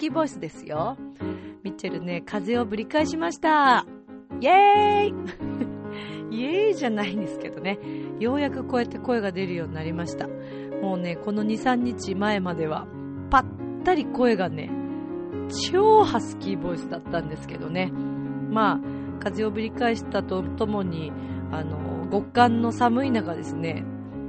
キーボイスですよ。ミッチェルね、風をぶり返しました。イエーイ イエーイじゃないんですけどね、ようやくこうやって声が出るようになりました。もうね、この2、3日前までは、ぱったり声がね、超ハスキーボイスだったんですけどね。まあ、風をぶり返したとともに、あの、極寒の寒い中ですね、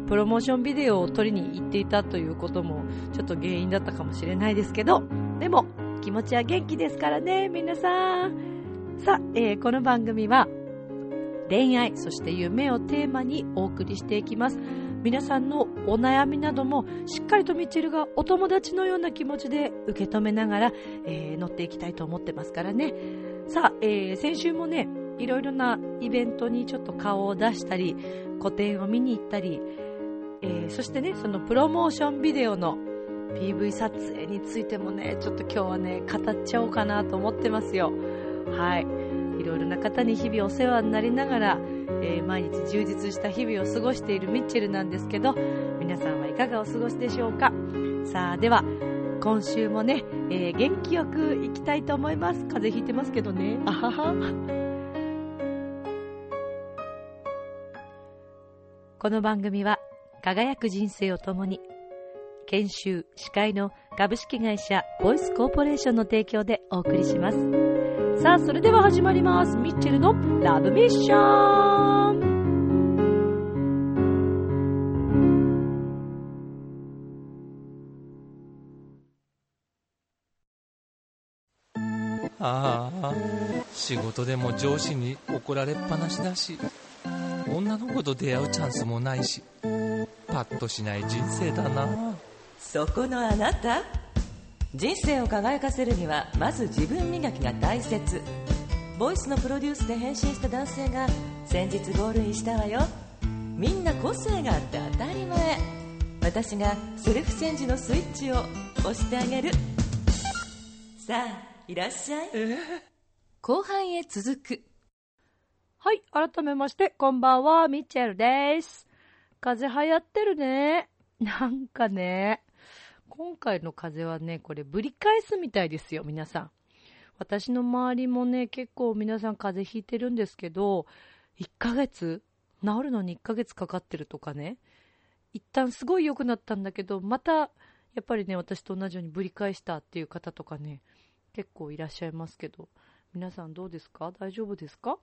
プロモーションビデオを撮りに行っていたということもちょっと原因だったかもしれないですけど、でも気持ちは元気ですからね、皆さん。さあ、えー、この番組は恋愛、そして夢をテーマにお送りしていきます。皆さんのお悩みなどもしっかりとミッチェルがお友達のような気持ちで受け止めながら、えー、乗っていきたいと思ってますからね。さあ、えー、先週もね、いろいろなイベントにちょっと顔を出したり、個展を見に行ったり、えー、そしてね、そのプロモーションビデオの PV 撮影についてもね、ちょっと今日はね、語っちゃおうかなと思ってますよ。はい。いろいろな方に日々お世話になりながら、えー、毎日充実した日々を過ごしているミッチェルなんですけど、皆さんはいかがお過ごしでしょうかさあ、では、今週もね、えー、元気よくいきたいと思います。風邪ひいてますけどね。あはは。この番組は輝く人生を共に研修司会の株式会社ボイスコーポレーションの提供でお送りします。さあそれでは始まります。ミッチェルのラブミッション。ああ仕事でも上司に怒られっぱなしだし女の子と出会うチャンスもないしパッとしない人生だな。そこのあなた。人生を輝かせるにはまず自分磨きが大切。ボイスのプロデュースで変身した男性が先日ゴールインしたわよ。みんな個性があって当たり前。私がセルフチェンジのスイッチを押してあげる。さあいらっしゃい、えー、後半へ続く。はい、改めまして、こんばんは、ミッチェルです。風邪流行ってるね。なんかね、今回の風はね、これぶり返すみたいですよ、皆さん。私の周りもね、結構皆さん風邪ひいてるんですけど、1ヶ月？治るのに1ヶ月かかってるとかね、一旦すごい良くなったんだけど、また、やっぱりね、私と同じようにぶり返したっていう方とかね、結構いらっしゃいますけど、皆さんどうですか？大丈夫ですか？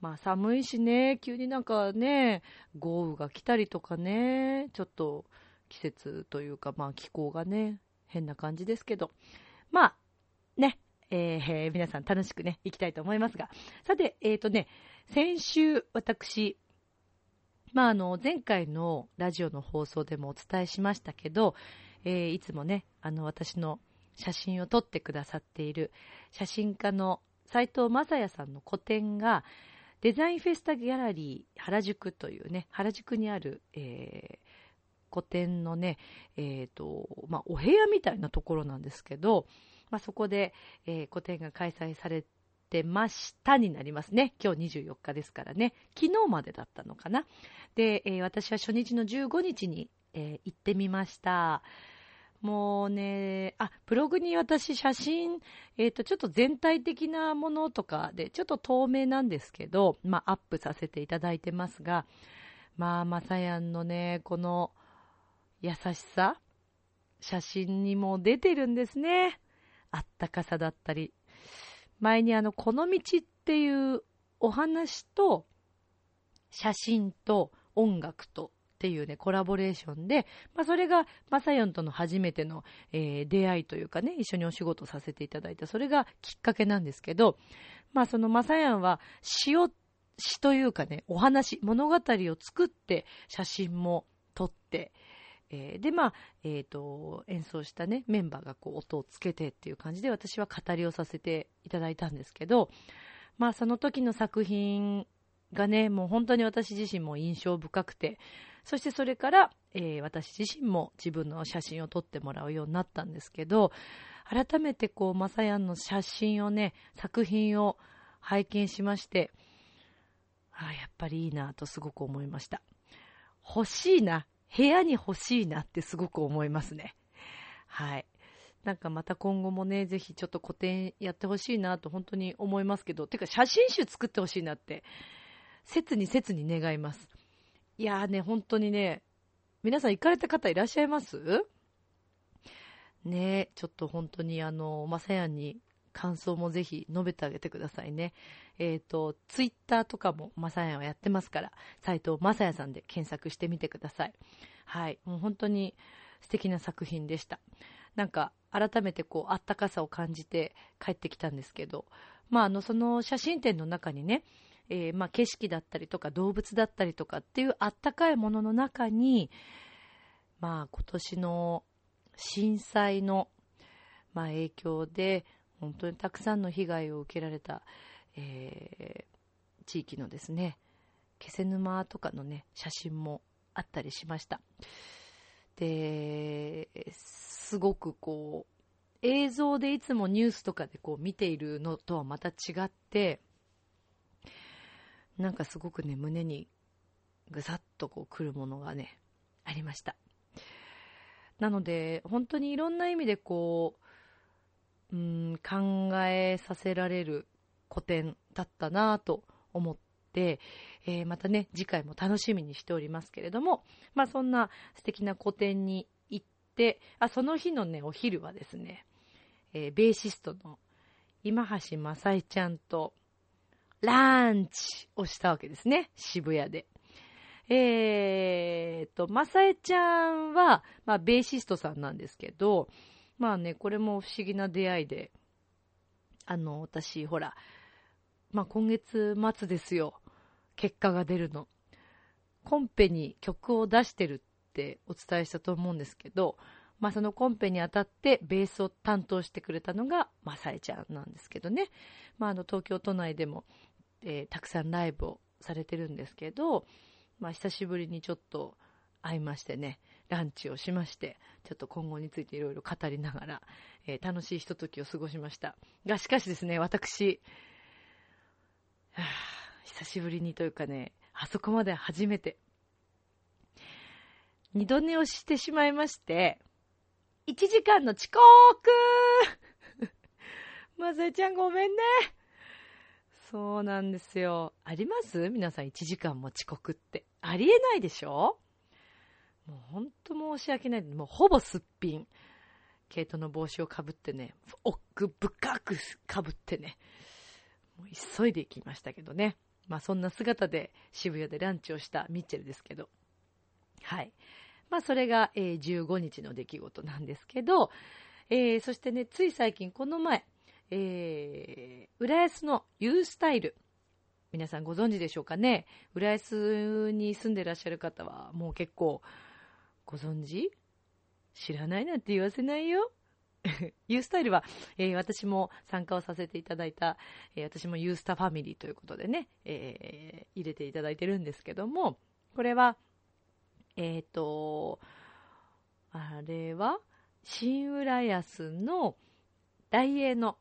まあ寒いしね、急になんかね、豪雨が来たりとかね、ちょっと季節というか、まあ気候がね、変な感じですけど、まあ、ね、えー、皆さん楽しくね、行きたいと思いますが、さて、えっ、ー、とね、先週私、まああの、前回のラジオの放送でもお伝えしましたけど、えー、いつもね、あの、私の写真を撮ってくださっている写真家の斉藤正也さんの個展が、デザインフェスタギャラリー原宿というね、原宿にある、えー、個展のね、えっ、ー、と、まあ、お部屋みたいなところなんですけど、まあ、そこで、えー、個展が開催されてましたになりますね。今日24日ですからね。昨日までだったのかな。で、えー、私は初日の15日に、えー、行ってみました。もうね、あ、ブログに私写真、えっ、ー、と、ちょっと全体的なものとかで、ちょっと透明なんですけど、まあ、アップさせていただいてますが、まあ、まさやんのね、この優しさ、写真にも出てるんですね。あったかさだったり。前にあの、この道っていうお話と、写真と音楽とっていうね、コラボレーションで、まあ、それが、まさよんとの初めての、えー、出会いというかね、一緒にお仕事させていただいた、それがきっかけなんですけど、まあ、そのまさやんは詩を、詩というかね、お話、物語を作って写真も撮って、えー、で、まあ、えっ、ー、と、演奏したね、メンバーがこう音をつけてっていう感じで私は語りをさせていただいたんですけど、まあその時の作品がね、もう本当に私自身も印象深くて、そしてそれから、えー、私自身も自分の写真を撮ってもらうようになったんですけど、改めてこう、まさやんの写真をね、作品を拝見しまして、あやっぱりいいなとすごく思いました。欲しいな。部屋に欲しいなってすごく思いますね。はい。なんかまた今後もね、ぜひちょっと個展やってほしいなと本当に思いますけど、てか写真集作ってほしいなって、切に切に願います。いやーね、本当にね、皆さん行かれた方いらっしゃいます？ねちょっと本当にあの、まさやに感想もぜひ述べてあげてくださいね。えっ、ー、と、ツイッターとかもまさやんはやってますから、サイトまさやさんで検索してみてください。はい。もう本当に素敵な作品でした。なんか、改めてこう、あったかさを感じて帰ってきたんですけど、まあ、あの、その写真展の中にね、えー、まあ、景色だったりとか動物だったりとかっていうあったかいものの中に、まあ、今年の震災の、まあ、影響で、本当にたくさんの被害を受けられた、えー、地域のですね、気仙沼とかのね、写真もあったりしました。で、すごくこう、映像でいつもニュースとかでこう見ているのとはまた違って、なんかすごくね、胸にぐさっとこう来るものがね、ありました。なので、本当にいろんな意味でこう、うん、考えさせられる古典だったなと思って、えー、またね、次回も楽しみにしておりますけれども、まあそんな素敵な古典に行って、あ、その日のね、お昼はですね、えー、ベーシストの今橋正恵ちゃんとランチをしたわけですね、渋谷で。えーと、正恵ちゃんは、まあ、ベーシストさんなんですけど、まあね、これも不思議な出会いで、あの、私、ほら、まあ、今月末ですよ。結果が出るの。コンペに曲を出してるってお伝えしたと思うんですけど、まあ、そのコンペにあたってベースを担当してくれたのがまさえちゃんなんですけどね、まあ、あの東京都内でも、えー、たくさんライブをされてるんですけど、まあ、久しぶりにちょっと会いましてね、ランチをしまして、ちょっと今後についていろいろ語りながら、えー、楽しいひとときを過ごしました。が、しかしですね、私、はあ久しぶりにというかね、あそこまで初めて、二度寝をしてしまいまして、1時間の遅刻 まさえちゃんごめんね。そうなんですよ。あります？皆さん1時間も遅刻って。ありえないでしょ？もうほんと申し訳ない。もうほぼすっぴん。毛糸の帽子をかぶってね、奥深くかぶってね、もう急いで行きましたけどね。まあそんな姿で渋谷でランチをしたミッチェルですけど。はい。まあそれが、えー、15日の出来事なんですけど、えー、そしてね、つい最近この前、えー、浦安のユースタイル。皆さんご存知でしょうかね浦安に住んでらっしゃる方はもう結構ご存知？知らないなんて言わせないよ。ユースタイルは、えー、私も参加をさせていただいた、えー、私もユースタファミリーということでね、えー、入れていただいてるんですけども、これは、えっ、と、あれは、新浦安の大英の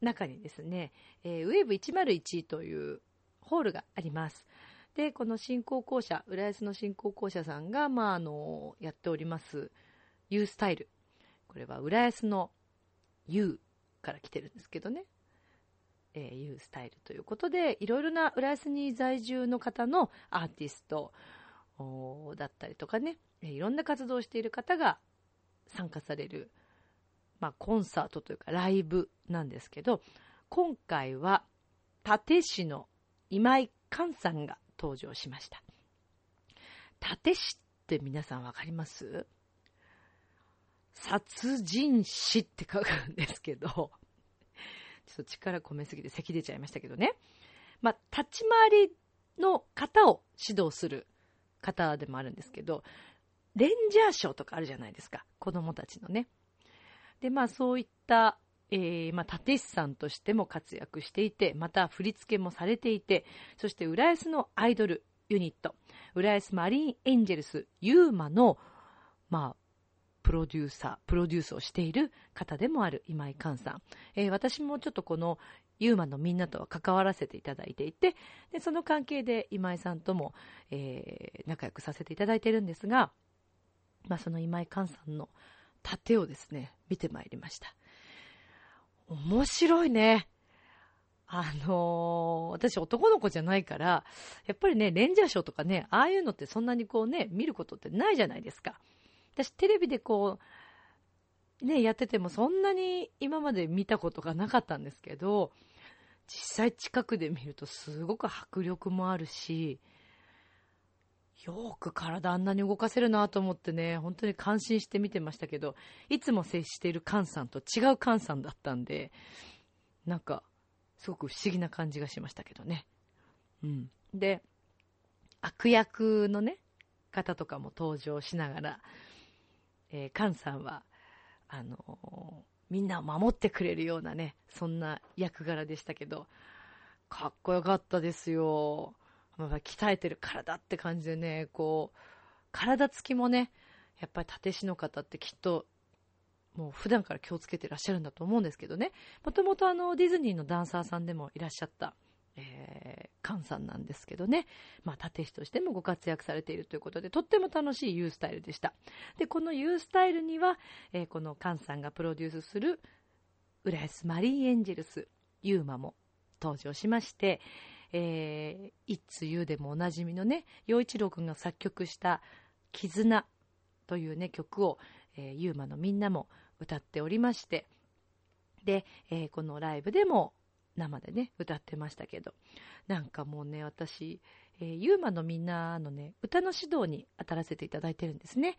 中にですね、えー、ウェーブ101というホールがあります。で、この新興校舎、浦安の新興校舎さんが、まあ、あの、やっております、ユースタイルこれは浦安の U から来てるんですけどね。えー、U スタイルということで、いろいろな浦安に在住の方のアーティストだったりとかね、いろんな活動をしている方が参加される、まあ、コンサートというかライブなんですけど、今回は立石の今井寛さんが登場しました。立石って皆さんわかります？殺人死って書くんですけど、ちょっと力込めすぎて咳出ちゃいましたけどね。まあ、立ち回りの方を指導する方でもあるんですけど、レンジャーショーとかあるじゃないですか。子供たちのね。で、まあそういった、えー、まあ、立石さんとしても活躍していて、また振り付けもされていて、そして浦安のアイドルユニット、浦安マリンエンジェルスユーマの、まあ、プロデューサー、プロデュースをしている方でもある今井寛さん。えー、私もちょっとこのユーマのみんなとは関わらせていただいていて、でその関係で今井さんとも、えー、仲良くさせていただいてるんですが、まあ、その今井寛さんの盾をですね、見てまいりました。面白いね。あのー、私男の子じゃないから、やっぱりね、レンジャーショーとかね、ああいうのってそんなにこうね、見ることってないじゃないですか。私テレビでこう、ね、やっててもそんなに今まで見たことがなかったんですけど、実際近くで見るとすごく迫力もあるし、よく体あんなに動かせるなと思ってね、本当に感心して見てましたけど、いつも接している菅さんと違う菅さんだったんで、なんか、すごく不思議な感じがしましたけどね。うん。で、悪役のね、方とかも登場しながら、えー、菅さんは、あのー、みんなを守ってくれるようなね、そんな役柄でしたけど、かっこよかったですよ。まあ、鍛えてる体って感じでね、こう、体つきもね、やっぱり立石の方ってきっと、もう普段から気をつけてらっしゃるんだと思うんですけどね。もともとあの、ディズニーのダンサーさんでもいらっしゃった、えー、菅さんなんですけどね。まあ、立石としてもご活躍されているということで、とっても楽しいユースタイルでした。で、このユースタイルには、えー、この菅さんがプロデュースする、浦安マリーエンジェルス、ユーマも登場しまして、えー、いつゆでもおなじみのね、陽一郎くんが作曲した絆というね、曲を、えー、ユーマのみんなも歌っておりまして、で、えー、このライブでも生でね、歌ってましたけど、なんかもうね、私、えー、ユーマのみんなのね、歌の指導に当たらせていただいてるんですね。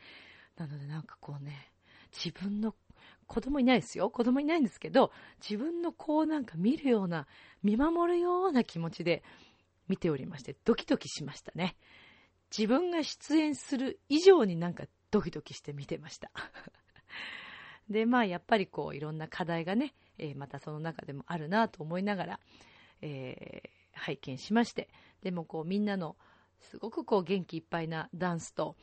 なのでなんかこうね、自分の子供いないですよ。子供いないんですけど、自分の子をなんか見るような、見守るような気持ちで見ておりまして、ドキドキしましたね。自分が出演する以上になんかドキドキして見てました。で、まあやっぱりこういろんな課題がね、えー、またその中でもあるなと思いながら、えー、拝見しまして、でもこうみんなのすごくこう元気いっぱいなダンスと、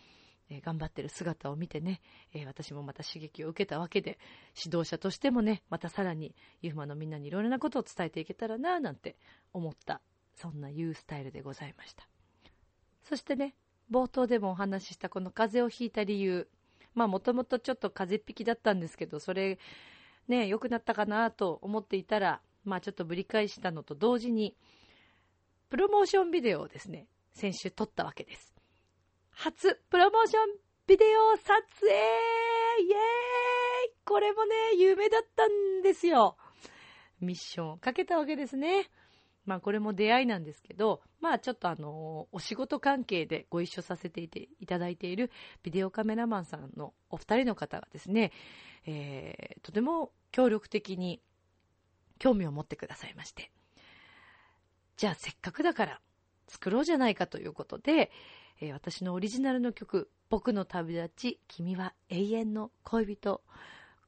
え頑張ってる姿を見てね、え私もまた刺激を受けたわけで、指導者としてもね、またさらにユーマのみんなにいろいろなことを伝えていけたらな、なんて思った、そんなユースタイルでございました。そしてね、冒頭でもお話ししたこの風邪をひいた理由、まあもともとちょっと風邪っ引きだったんですけど、それ、ね、良くなったかなと思っていたら、まあちょっとぶり返したのと同時に、プロモーションビデオをですね、先週撮ったわけです。初プロモーションビデオ撮影イエーイこれもね、有名だったんですよ。ミッションをかけたわけですね。まあこれも出会いなんですけど、まあちょっとあの、お仕事関係でご一緒させていただいているビデオカメラマンさんのお二人の方がですね、えー、とても協力的に興味を持ってくださいまして、じゃあせっかくだから作ろうじゃないかということで、えー、私のオリジナルの曲、僕の旅立ち、君は永遠の恋人。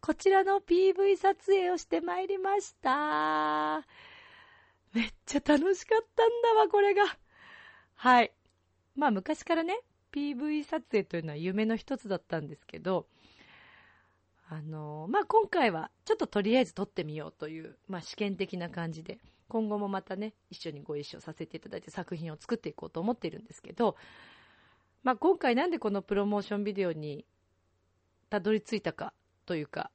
こちらの PV 撮影をしてまいりました。めっちゃ楽しかったんだわ、これが。はい。まあ昔からね、PV 撮影というのは夢の一つだったんですけど、あのー、まあ今回はちょっととりあえず撮ってみようという、まあ試験的な感じで、今後もまたね、一緒にご一緒させていただいて作品を作っていこうと思っているんですけど、まあ、今回なんでこのプロモーションビデオにたどり着いたかというか、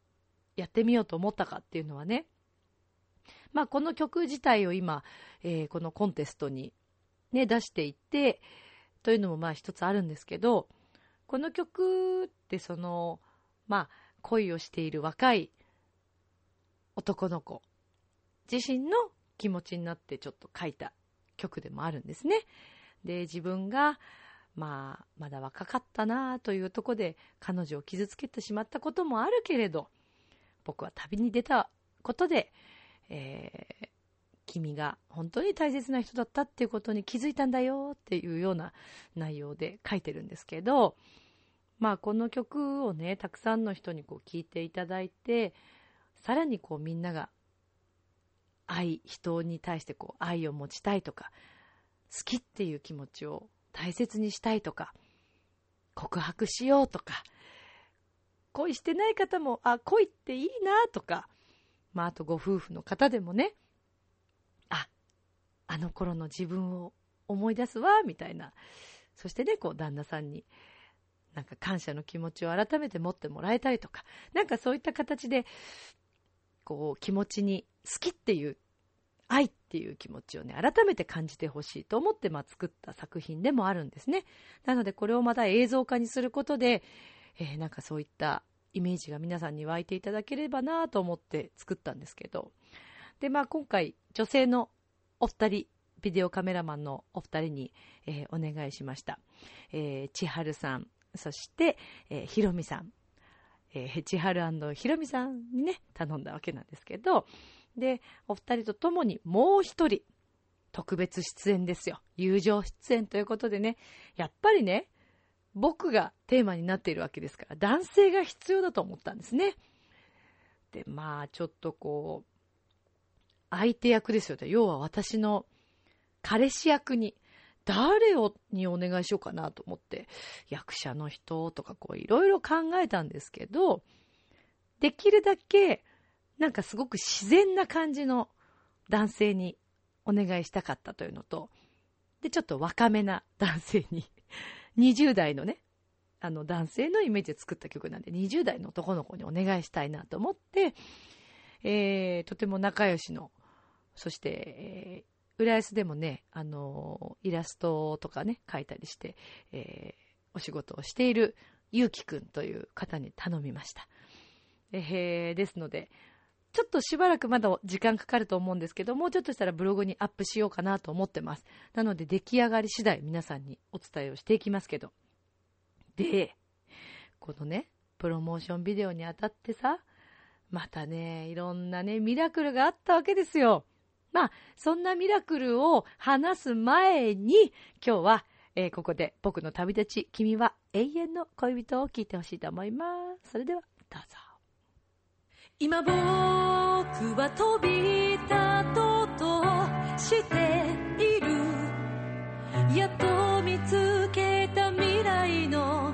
やってみようと思ったかっていうのはね、まあ、この曲自体を今、えー、このコンテストにね、出していって、というのもまあ一つあるんですけど、この曲ってその、まあ、恋をしている若い男の子自身の気持ちになってちょっと書いた曲でもあるんですね。で、自分が、まあ、まだ若かったなあというとこで彼女を傷つけてしまったこともあるけれど、僕は旅に出たことで、えー、君が本当に大切な人だったっていうことに気づいたんだよっていうような内容で書いてるんですけど、まあこの曲をね、たくさんの人にこう聴いていただいて、さらにこうみんなが愛、人に対してこう愛を持ちたいとか、好きっていう気持ちを大切にしたいとか、告白しようとか、恋してない方も、あ、恋っていいなとか、まあ、あとご夫婦の方でもね、あ、あの頃の自分を思い出すわ、みたいな。そしてね、こう、旦那さんに、なんか感謝の気持ちを改めて持ってもらえたりとか、なんかそういった形で、こう、気持ちに好きっていう、愛っていう気持ちをね、改めて感じてほしいと思って、まあ、作った作品でもあるんですね。なので、これをまた映像化にすることで、えー、なんかそういったイメージが皆さんに湧いていただければなと思って作ったんですけど。で、まあ、今回、女性のお二人、ビデオカメラマンのお二人に、えー、お願いしました。えー、千春さん、そして、えー、ひろみさん。えー、千春ひろみさんにね、頼んだわけなんですけど、で、お二人と共にもう一人、特別出演ですよ。友情出演ということでね、やっぱりね、僕がテーマになっているわけですから、男性が必要だと思ったんですね。で、まあ、ちょっとこう、相手役ですよね。要は私の彼氏役に、誰をにお願いしようかなと思って、役者の人とかこういろいろ考えたんですけど、できるだけ、なんかすごく自然な感じの男性にお願いしたかったというのと、で、ちょっと若めな男性に 20代のね、あの男性のイメージで作った曲なんで、20代の男の子にお願いしたいなと思って、えー、とても仲良しの、そして、えー、浦安でもね、あのー、イラストとかね、描いたりして、えー、お仕事をしているゆうきくんという方に頼みました。えー、ですので、ちょっとしばらくまだ時間かかると思うんですけど、もうちょっとしたらブログにアップしようかなと思ってます。なので出来上がり次第皆さんにお伝えをしていきますけど。で、このね、プロモーションビデオにあたってさ、またね、いろんなね、ミラクルがあったわけですよ。まあ、そんなミラクルを話す前に、今日は、えー、ここで僕の旅立ち、君は永遠の恋人を聞いてほしいと思います。それでは、どうぞ。今僕は飛び立とうとしている。やっと見つけた未来の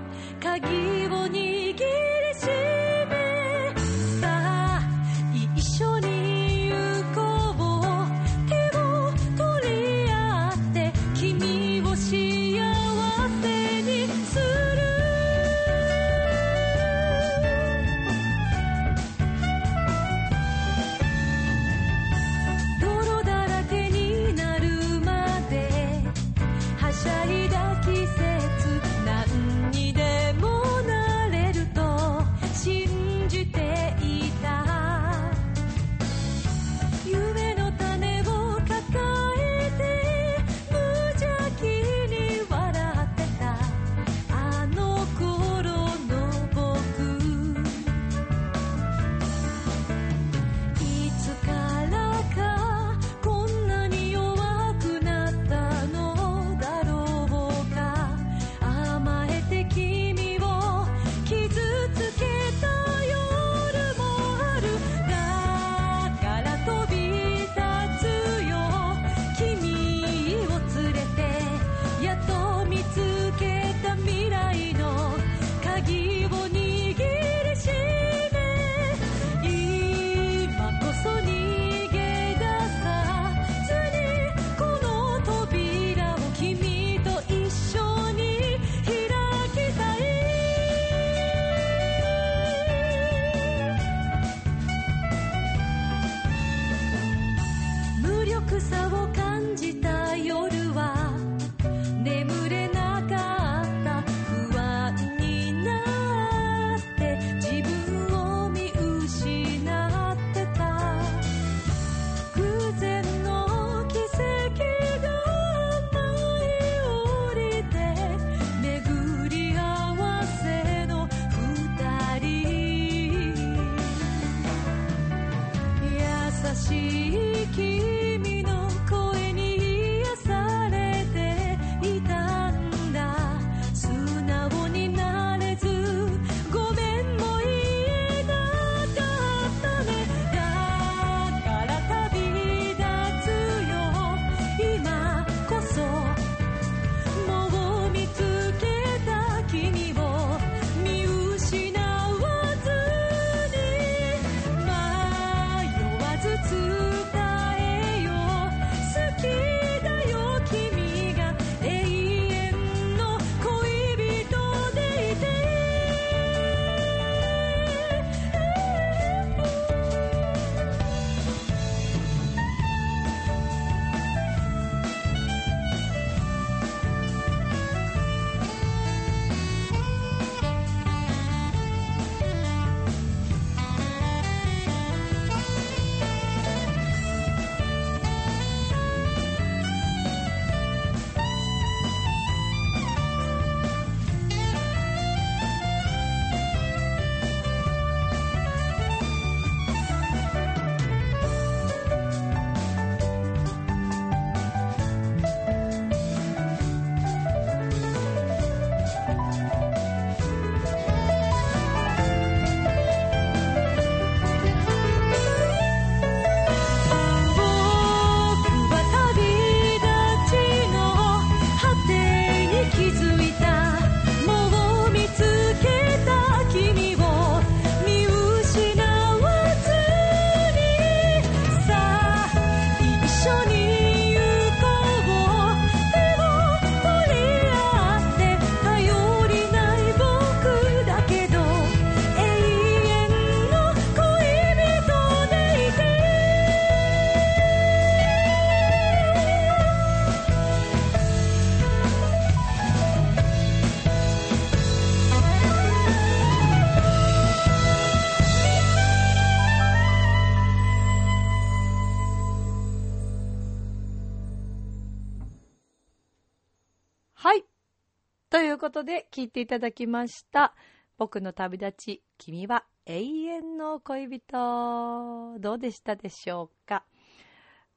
ことで、聞いていただきました。僕の旅立ち、君は永遠の恋人。どうでしたでしょうか？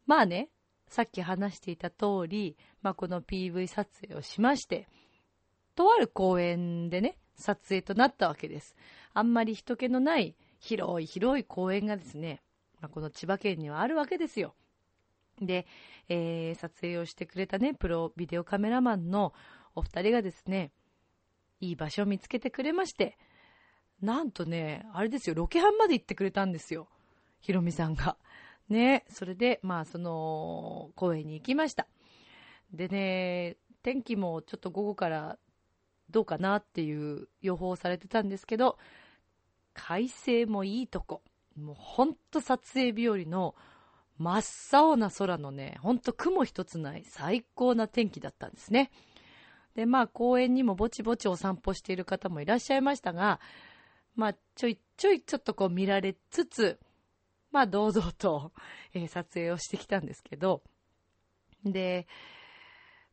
まあね、さっき話していた通り、まあこの PV 撮影をしまして、とある公園でね、撮影となったわけです。あんまり人気のない広い広い公園がですね、まあ、この千葉県にはあるわけですよ。で、えー撮影をしてくれたね、プロビデオカメラマンのお二人がですね、いい場所を見つけてくれまして、なんとね、あれですよ、ロケハンまで行ってくれたんですよ。ひろみさんが。ね、それで、まあ、その、公園に行きました。でね、天気もちょっと午後からどうかなっていう予報されてたんですけど、快晴もいいとこ。もうほんと撮影日和の真っ青な空のね、ほんと雲一つない最高な天気だったんですね。で、まあ公園にもぼちぼちお散歩している方もいらっしゃいましたが、まあちょいちょいちょっとこう見られつつ、まあ堂々と、えー撮影をしてきたんですけど、で、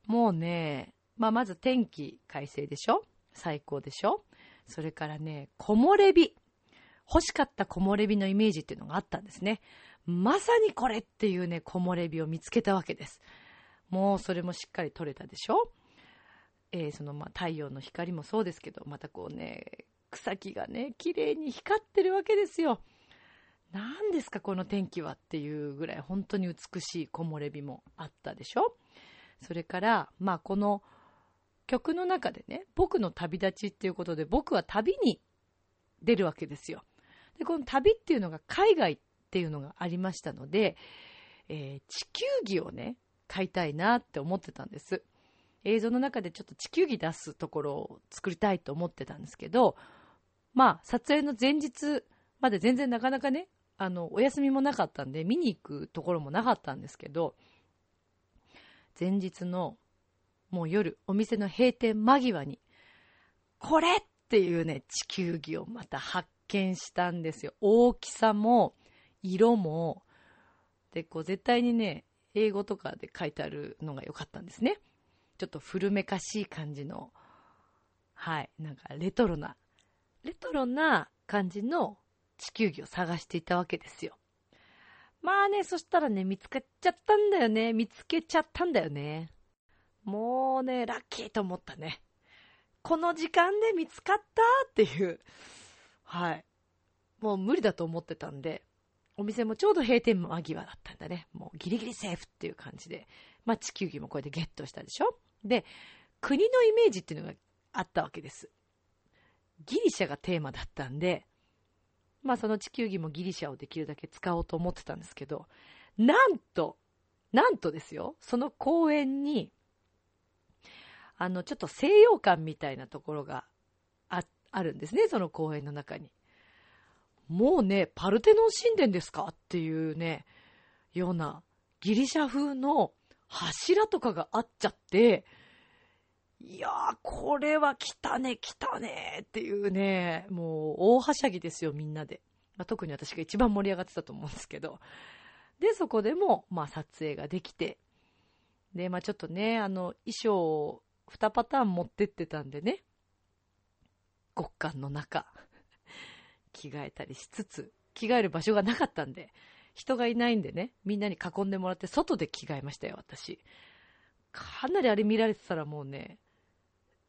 もうね、まあまず天気快晴でしょ？最高でしょ？それからね、木漏れ日。欲しかった木漏れ日のイメージっていうのがあったんですね。まさにこれっていうね、木漏れ日を見つけたわけです。もうそれもしっかり撮れたでしょ？えーそのまあ太陽の光もそうですけど、またこうね、草木がね、綺麗に光ってるわけですよ。何ですかこの天気はっていうぐらい本当に美しい木漏れ日もあったでしょそれから、まあこの曲の中でね、僕の旅立ちっていうことで僕は旅に出るわけですよ。で、この旅っていうのが海外っていうのがありましたので、えー地球儀をね、買いたいなって思ってたんです。映像の中でちょっと地球儀出すところを作りたいと思ってたんですけど、まあ、撮影の前日まで全然なかなかね、あの、お休みもなかったんで、見に行くところもなかったんですけど、前日のもう夜、お店の閉店間際に、これっていうね、地球儀をまた発見したんですよ。大きさも、色も、で、こう絶対にね、英語とかで書いてあるのが良かったんですね。ちょっと古めかしい感じの、はい、なんかレトロな、レトロな感じの地球儀を探していたわけですよ。まあね、そしたらね、見つかっちゃったんだよね。見つけちゃったんだよね。もうね、ラッキーと思ったね。この時間で見つかったっていう。はい。もう無理だと思ってたんで、お店もちょうど閉店間際だったんだね。もうギリギリセーフっていう感じで。まあ地球儀もこれでゲットしたでしょで、国のイメージっていうのがあったわけです。ギリシャがテーマだったんで、まあその地球儀もギリシャをできるだけ使おうと思ってたんですけど、なんと、なんとですよ、その公園に、あの、ちょっと西洋館みたいなところがああるんですね、その公園の中に。もうね、パルテノン神殿ですかっていうね、ようなギリシャ風の柱とかがあっちゃって、いやー、これは来たね、来たねっていうね、もう大はしゃぎですよ、みんなで。まあ、特に私が一番盛り上がってたと思うんですけど。で、そこでも、まあ、撮影ができて。で、まあ、ちょっとね、あの、衣装を2パターン持ってってたんでね、極寒の中、着替えたりしつつ、着替える場所がなかったんで、人がいないんでね、みんなに囲んでもらって、外で着替えましたよ、私。かなりあれ見られてたらもうね、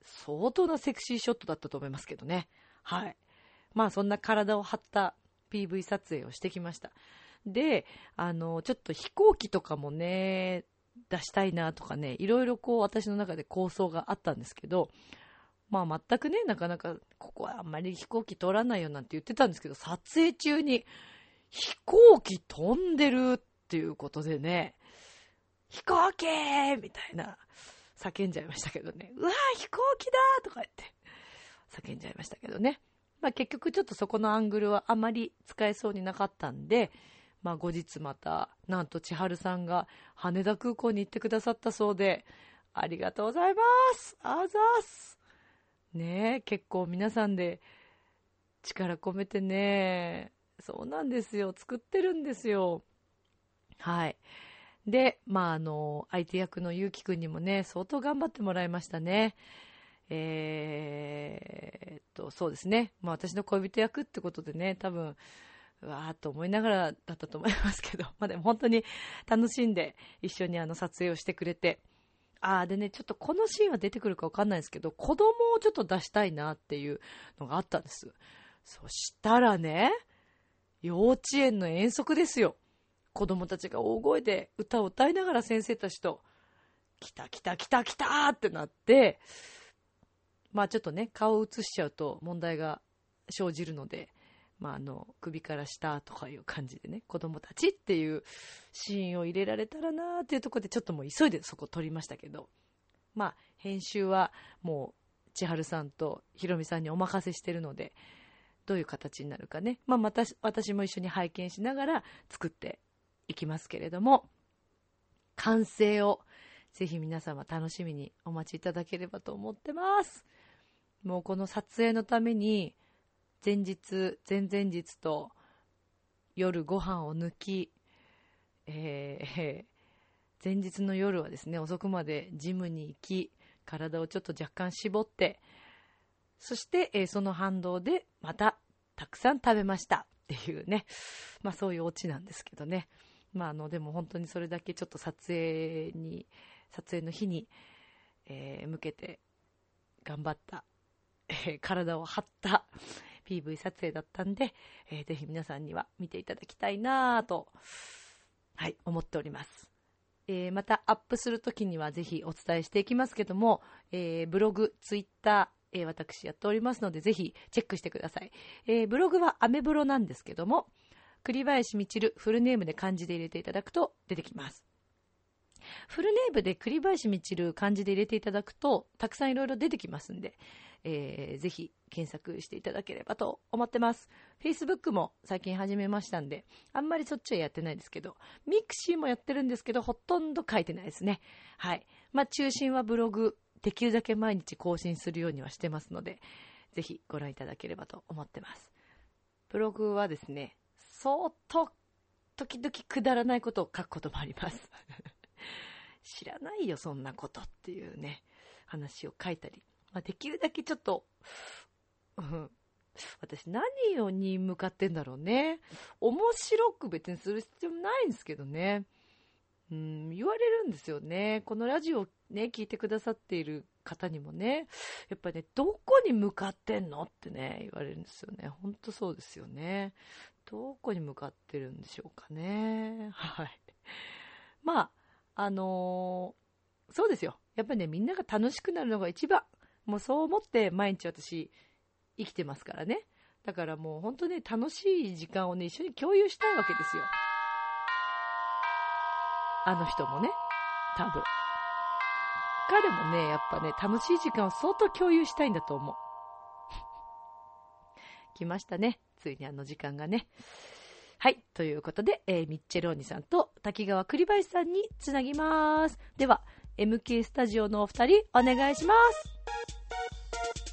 相当なセクシーショットだったと思いますけどね。はい。まあそんな体を張った PV 撮影をしてきました。で、あの、ちょっと飛行機とかもね、出したいなとかね、いろいろこう私の中で構想があったんですけど、まあ全くね、なかなかここはあんまり飛行機通らないよなんて言ってたんですけど、撮影中に飛行機飛んでるっていうことでね、飛行機みたいな叫んじゃいましたけどね。うわー飛行機だとか言って叫んじゃいましたけどね。まあ結局ちょっとそこのアングルはあまり使えそうになかったんで、まあ後日また、なんと千春さんが羽田空港に行ってくださったそうで、ありがとうございますあざーすねえ、結構皆さんで力込めてね、そうなんですよ。作ってるんですよ。はい。で、まあ、あの、相手役のゆうきくんにもね、相当頑張ってもらいましたね。えーっと、そうですね。まあ私の恋人役ってことでね、多分、うわーと思いながらだったと思いますけど、まあでも本当に楽しんで一緒にあの撮影をしてくれて、あーでね、ちょっとこのシーンは出てくるかわかんないですけど、子供をちょっと出したいなっていうのがあったんです。そしたらね、幼稚園の遠足ですよ。子供たちが大声で歌を歌いながら先生たちと、来た来た来た来たってなって、まあちょっとね、顔を映しちゃうと問題が生じるので、まああの、首から下とかいう感じでね、子供たちっていうシーンを入れられたらなーっていうところでちょっともう急いでそこ撮りましたけど、まあ編集はもう千春さんとひろみさんにお任せしてるので、どういう形になるかね、まあまた私も一緒に拝見しながら作っていきますけれども、完成をぜひ皆様楽しみにお待ちいただければと思ってます。もうこの撮影のために、前日、前々日と夜ご飯を抜き、えー 前日の夜はですね、遅くまでジムに行き、体をちょっと若干絞って、そして、えーその反動でまたたくさん食べましたっていうね、まあそういうオチなんですけどね。まああの、でも本当にそれだけちょっと撮影に、撮影の日に、えー向けて頑張った、えー体を張った PV 撮影だったんで、えーぜひ皆さんには見ていただきたいなぁと、はい、思っております。えーまたアップするときにはぜひお伝えしていきますけども、えーブログ、ツイッター、えー私やっておりますのでぜひチェックしてください。えーブログはアメブロなんですけども、栗林みちるフルネームで漢字で入れていただくと出てきます。フルネームで栗林みちる漢字で入れていただくと、たくさんいろいろ出てきますんで、えーぜひ検索していただければと思ってます。Facebook も最近始めましたんで、あんまりそっちはやってないですけど、 mixi もやってるんですけど、ほとんど書いてないですね。はい。まあ、中心はブログ、できるだけ毎日更新するようにはしてますので、ぜひご覧いただければと思ってます。ブログはですね、相当、時々くだらないことを書くこともあります。知らないよ、そんなことっていうね、話を書いたり。まあ、できるだけちょっと、うん、私何をに向かってんだろうね。面白く別にする必要もないんですけどね。うん、言われるんですよね。このラジオをね、聞いてくださっている方にもね、やっぱりね、どこに向かってんのってね、言われるんですよね。ほんとそうですよね。どこに向かってるんでしょうかね。はい。まあ、あのーそうですよ。やっぱりね、みんなが楽しくなるのが一番。もうそう思って毎日私生きてますからね。だからもう本当ね、楽しい時間をね、一緒に共有したいわけですよ。あの人もね、多分。彼もね、やっぱね、楽しい時間を相当共有したいんだと思う。来ましたね。ついにあの時間がね。はい。ということで、えーミッチェローニさんと滝川栗林さんにつなぎます。では、MK スタジオのお二人、お願いします。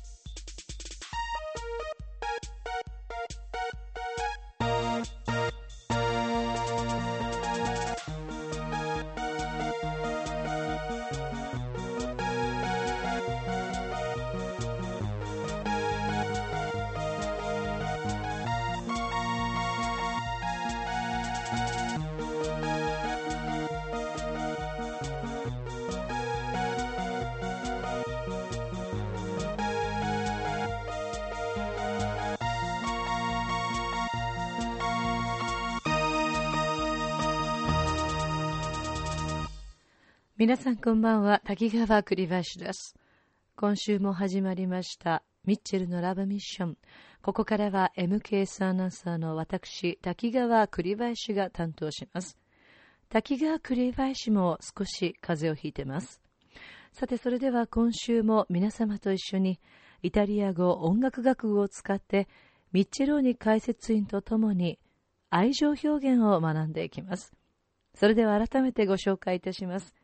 皆さんこんばんは、滝川栗林です。今週も始まりました、ミッチェルのラブミッション。ここからは MKS アナウンサーの私、滝川栗林が担当します。滝川栗林も少し風邪をひいてます。さて、それでは今週も皆様と一緒に、イタリア語音楽学部を使って、ミッチェローニ解説員とともに、愛情表現を学んでいきます。それでは改めてご紹介いたします。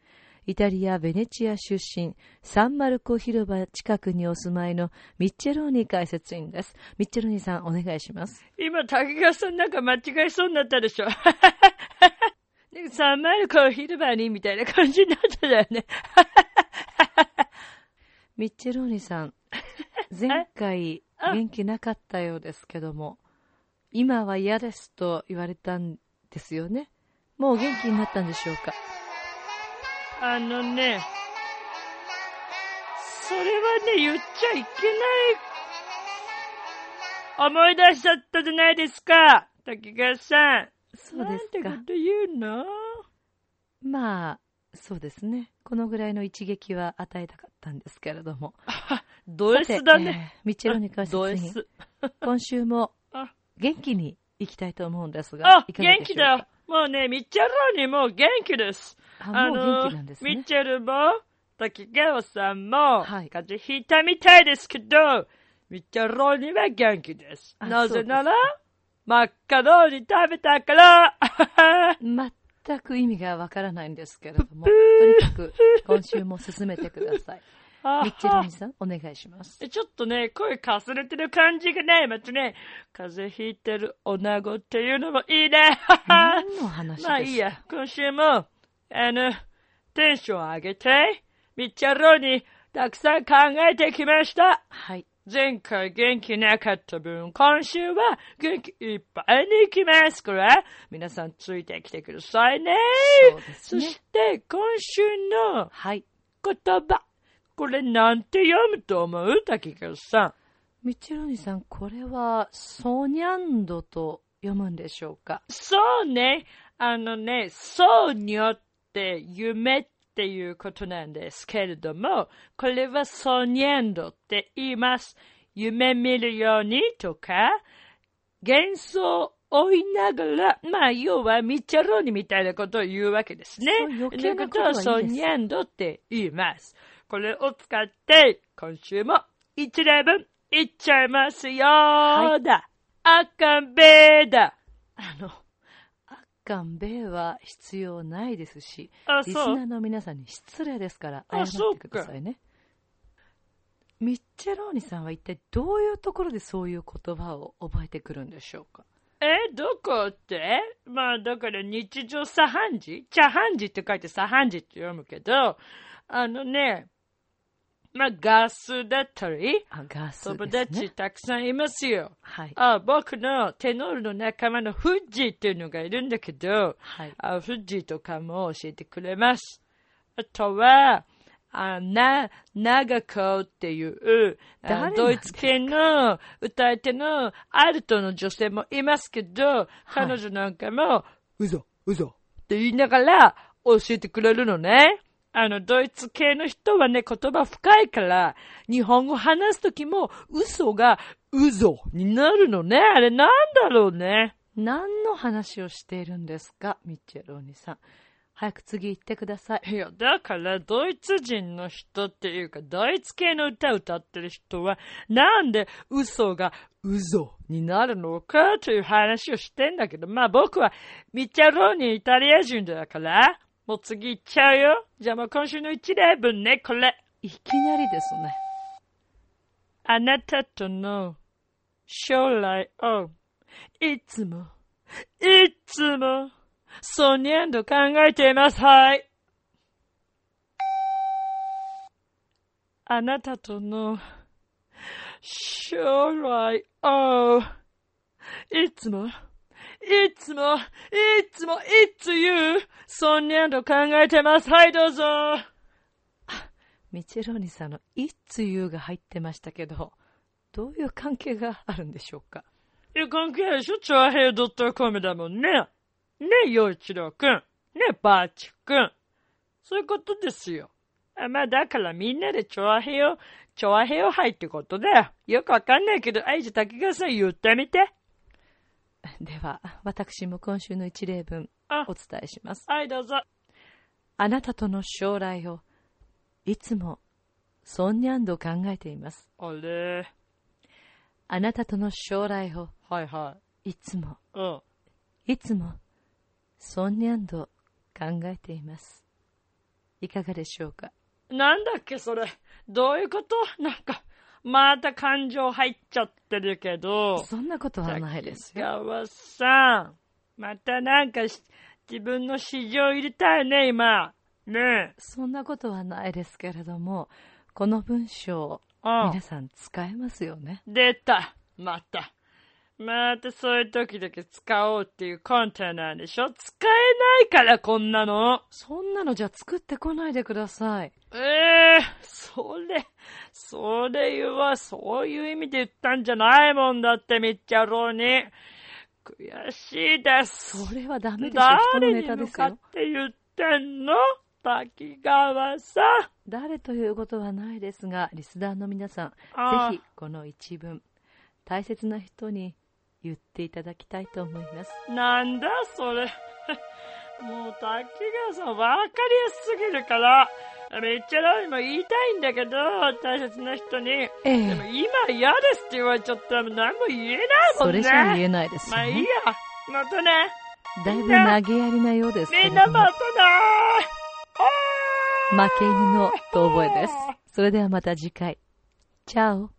イタリア・ベネチア出身、サンマルコ広場近くにお住まいのミッチェローニ解説員です。ミッチェローニさん、お願いします。今、滝川さんなんか間違えそうになったでしょ。サンマルコ広場にみたいな感じになったよね。ミッチェローニさん、前回あ元気なかったようですけども、今は嫌ですと言われたんですよね。もう元気になったんでしょうか？あのね、それはね、言っちゃいけない。思い出しちゃったじゃないですか、滝川さん。そうですかなん。てこと言うの？まあ、そうですね。このぐらいの一撃は与えたかったんですけれども。ド S だね。えーミッチェローニ解説ド員 S。今週もあ元気に行きたいと思うんですが、あ、元気だよ。もうね、ミッチェルにも元気です。あもう元気なんですね。ミッチェルも、滝川さんも、はい風邪ひいたみたいですけど、ミッチェルには元気です。あなぜならマッカローニ食べたから。全く意味がわからないんですけれども、とにかく今週も進めてください。ミッチェローニさん、お願いします。ちょっとね、声かすれてる感じがね、またね、風邪ひいてる女子っていうのもいいね。何の話ですか？まあいいや、今週も、あの、テンション上げて、ミッチェロにたくさん考えてきました。はい。前回元気なかった分、今週は元気いっぱいに行きますから、皆さんついてきてくださいね。そうですねそして、今週のはい。言葉。これなんて読むと思う滝川さん。ミッチェローニさん、これはソニャンドと読むんでしょうかそうね。あのね、そうによって夢っていうことなんですけれども、これはソニャンドって言います。夢見るようにとか、幻想を追いながら、まあ、要はミッチェローニみたいなことを言うわけですね。そう余計なことはいいですだからソニャンドって言います。これを使って、今週も一例分いっちゃいますよーだ。あかんべーだ。あの、あっかんべーは必要ないですし、あ、リスナーの皆さんに失礼ですから、あ謝ってくださいね。ミッチェローニさんは一体どういうところでそういう言葉を覚えてくるんでしょうか？え、どこって？まあ、だから日常茶飯事？茶飯事って書いて茶飯事って読むけど、あのね、まあ、ガスだったり、あ、ガス友です達ね。たくさんいますよ。はい。あ、僕のテノールの仲間のフッジーっていうのがいるんだけど、はい。あフッジーとかも教えてくれます。あとは、あな、長子っていう、ドイツ系の歌い手のアルトの女性もいますけど、彼女なんかも、うぞ、うぞって言いながら教えてくれるのね。あの、ドイツ系の人はね、言葉深いから、日本語話すときも、嘘が、うぞになるのね。あれなんだろうね。何の話をしているんですかミッチェローニさん。早く次行ってください。いや、だから、ドイツ人の人っていうか、ドイツ系の歌を歌ってる人は、なんで嘘が嘘になるのかという話をしてんだけど、まあ僕は、ミッチャローニイタリア人だから、もう次行っちゃうよ。じゃあもう今週の一例文ね、これ。いきなりですね。あなたとの将来を、いつも、いつも、そうにゃんと考えています。はい。あなたとの将来を、いつも、いつも、いつも、いつ言う、そうにゃんと考えてます。はい、どうぞ。ミッチェローニさんのいつ言うが入ってましたけど、どういう関係があるんでしょうか？いや、関係ないでしょ？チョアヘイドットコムだもんね。ね、陽一郎くん。ね、バーチくん。そういうことですよ。あまあ、だからみんなでチョアヘイを、チョアヘイを入ってことだよ。よくわかんないけど、あいじゃ滝川さん言ってみて。では、私も今週の一例文あお伝えします。はい、どうぞ。あなたとの将来をいつもそんにゃんと考えています。あれ。あなたとの将来をはいはいつもい。うん。いつもそんにゃんと考えています。いかがでしょうか？なんだっけ、それ。どういうこと？なんか、また感情入っちゃってるけど。そんなことはないですよ。川さん、またなんかし自分の市場入れたいね、今。ねえ。そんなことはないですけれども、この文章、うん皆さん使えますよね。出た。また。またそういう時だけ使おうっていうコンテナでしょ？使えないからこんなの。そんなのじゃあ作ってこないでください。ええそれ、それはそういう意味で言ったんじゃないもんだってみっちゃろうに。悔しいです。それはダメでしょ。誰に向かっ。て言ってんの？滝川さん。誰ということはないですが、リスナーの皆さん、ぜひこの一文、大切な人に言っていただきたいと思います。なんだそれ。もう滝川さんわかりやすすぎるから、めっちゃラにも言いたいんだけど、大切な人に。えでも今嫌ですって言われちゃったら何も言えないもんね。それじゃ言えないですよね。まあいいや。またね。だいぶ投げやりなようですみんなま、たな負け犬の遠吠えです。それではまた次回。チャオ。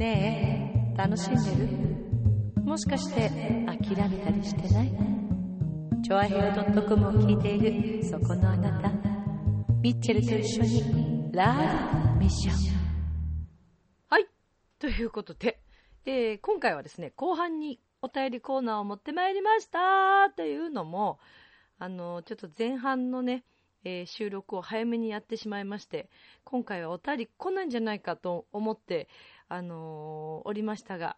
ねえ、楽しんでる？もしかして諦めたりしてない？チョアヘオ .com を聞いているそこのあなた。ミッチェルと一緒にラブミッション。はい。ということで、えー今回はですね、後半にお便りコーナーを持ってまいりましたっていうのも、あの、ちょっと前半のね、えー収録を早めにやってしまいまして、今回はお便り来ないんじゃないかと思って、あのーおりましたが、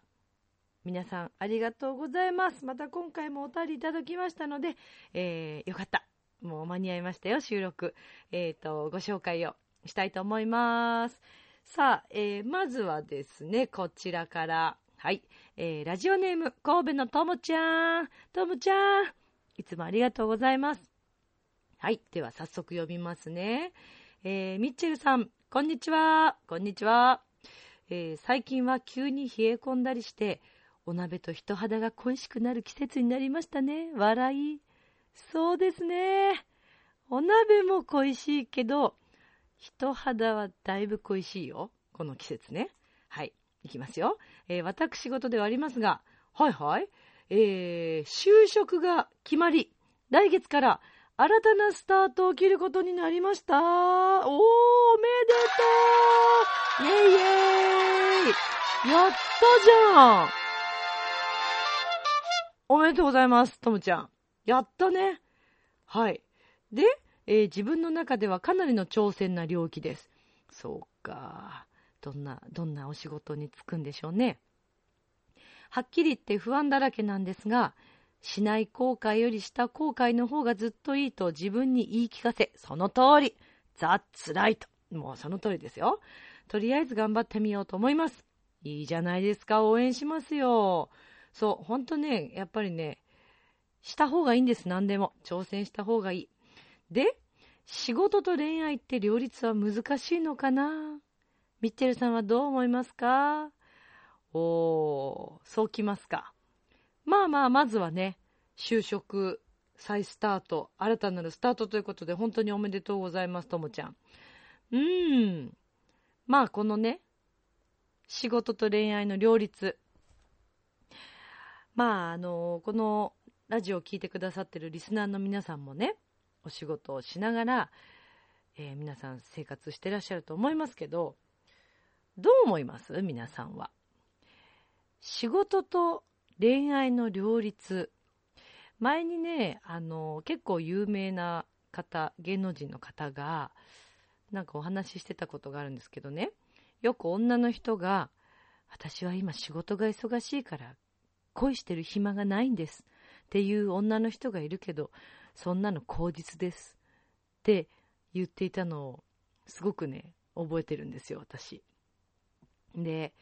皆さんありがとうございます。また今回もお便りいただきましたので、えーよかった。もう間に合いましたよ、収録。えっ、と、ご紹介をしたいと思います。さあ、えーまずはですね、こちらから。はい。えーラジオネーム、神戸のともちゃん。ともちゃん。いつもありがとうございます。はい。では早速読みますね。えーミッチェルさん、こんにちは。こんにちは。えー最近は急に冷え込んだりして、お鍋と人肌が恋しくなる季節になりましたね。笑い。そうですね。お鍋も恋しいけど、人肌はだいぶ恋しいよ。この季節ね。はい。いきますよ。えー私事ではありますが、はいはい。えー就職が決まり、来月から新たなスタートを切ることになりました。おー、おめでとうイェイイェイやったじゃんおめでとうございます、ともちゃん。やったね。はい。で、えー自分の中ではかなりの挑戦な領域です。そうか。どんな、どんなお仕事に就くんでしょうね。はっきり言って不安だらけなんですが、しない後悔よりした後悔の方がずっといいと自分に言い聞かせ、その通り、ザ・ツライト。もうその通りですよ。とりあえず頑張ってみようと思います。いいじゃないですか、応援しますよ。そう、ほんとね、やっぱりね、した方がいいんです、何でも。挑戦した方がいい。で、仕事と恋愛って両立は難しいのかな？ミッチェルさんはどう思いますか？おー、そうきますか。まあまあ、まずはね、就職、再スタート、新たなるスタートということで、本当におめでとうございます、ともちゃん。うーん。まあ、このね、仕事と恋愛の両立。まあ、あの、このラジオを聞いてくださってるリスナーの皆さんもね、お仕事をしながら、えー皆さん生活してらっしゃると思いますけど、どう思います？皆さんは。仕事と恋愛の両立。前にね、あの、結構有名な方、芸能人の方が、なんかお話ししてたことがあるんですけどね、よく女の人が、私は今仕事が忙しいから恋してる暇がないんですっていう女の人がいるけど、そんなの口実ですって言っていたのをすごくね、覚えてるんですよ、私。で、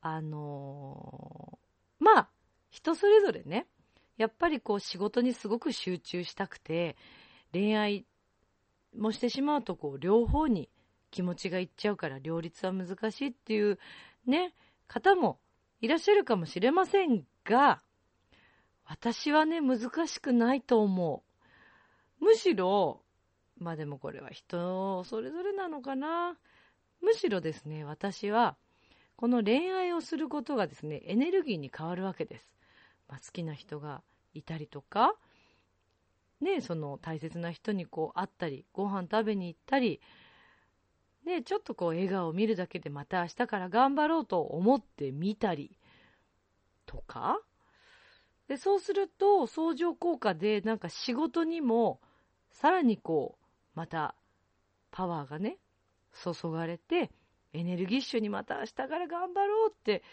あのまあ、人それぞれね、やっぱりこう仕事にすごく集中したくて、恋愛もしてしまうとこう両方に気持ちがいっちゃうから両立は難しいっていうね、方もいらっしゃるかもしれませんが、私はね、難しくないと思う。むしろ、まあでもこれは人それぞれなのかな。むしろですね、私は、この恋愛をすることがですね、エネルギーに変わるわけです。まあ、好きな人がいたりとか、ね、その大切な人にこう会ったり、ご飯食べに行ったり、ね、ちょっとこう笑顔を見るだけでまた明日から頑張ろうと思ってみたり、とか、で、そうすると相乗効果でなんか仕事にもさらにこう、またパワーがね、注がれて、エネルギッシュにまた明日から頑張ろうって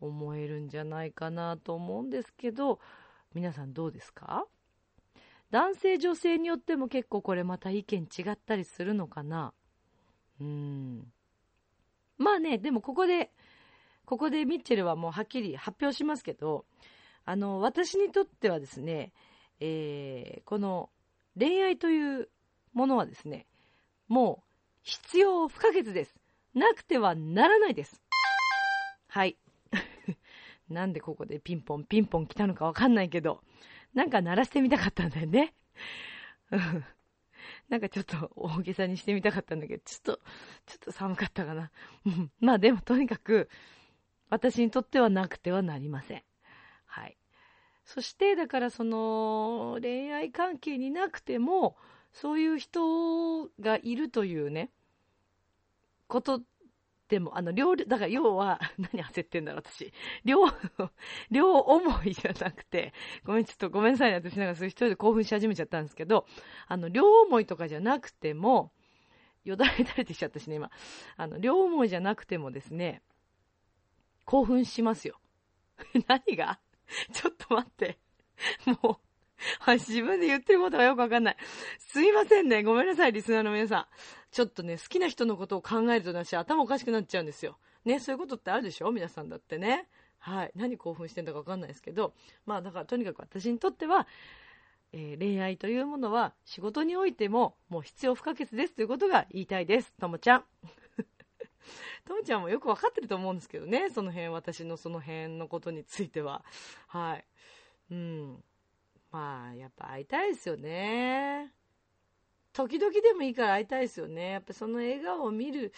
思えるんじゃないかなと思うんですけど、皆さんどうですか？男性女性によっても結構これまた意見違ったりするのかな？うん。まあね、でもここで、ここでミッチェルはもうはっきり発表しますけど、あの、私にとってはですね、えー、この恋愛というものはですね、もう必要不可欠です。なくてはならないです。はい。なんでここでピンポンピンポン来たのかわかんないけど、なんか鳴らしてみたかったんだよね。なんかちょっと大げさにしてみたかったんだけど、ちょっと、ちょっと寒かったかな。まあでもとにかく、私にとってはなくてはなりません。はい。そして、だからその、恋愛関係になくても、そういう人がいるというね、ことでも、あの、両、だから要は、何焦ってんだろう、私。両、両思いじゃなくて、ごめん、ちょっとごめんなさいね、私なんかそういう一人で興奮し始めちゃったんですけど、あの、両思いとかじゃなくても、よだれ垂れてきちゃったしね、今。あの、両思いじゃなくてもですね、興奮しますよ。何が？ちょっと待って。もう、はい、自分で言ってることがよくわかんない。すいませんね。ごめんなさい、リスナーの皆さん。ちょっとね、好きな人のことを考えると私、頭おかしくなっちゃうんですよ。ね、そういうことってあるでしょ？皆さんだってね。はい。何興奮してんだかわかんないですけど。まあ、だからとにかく私にとっては、えー、恋愛というものは仕事においてももう必要不可欠ですということが言いたいです。ともちゃん。ともちゃんもよくわかってると思うんですけどね。その辺、私のその辺のことについては。はい。うん。まあ、やっぱ会いたいですよね。時々でもいいから会いたいですよね。やっぱその笑顔を見る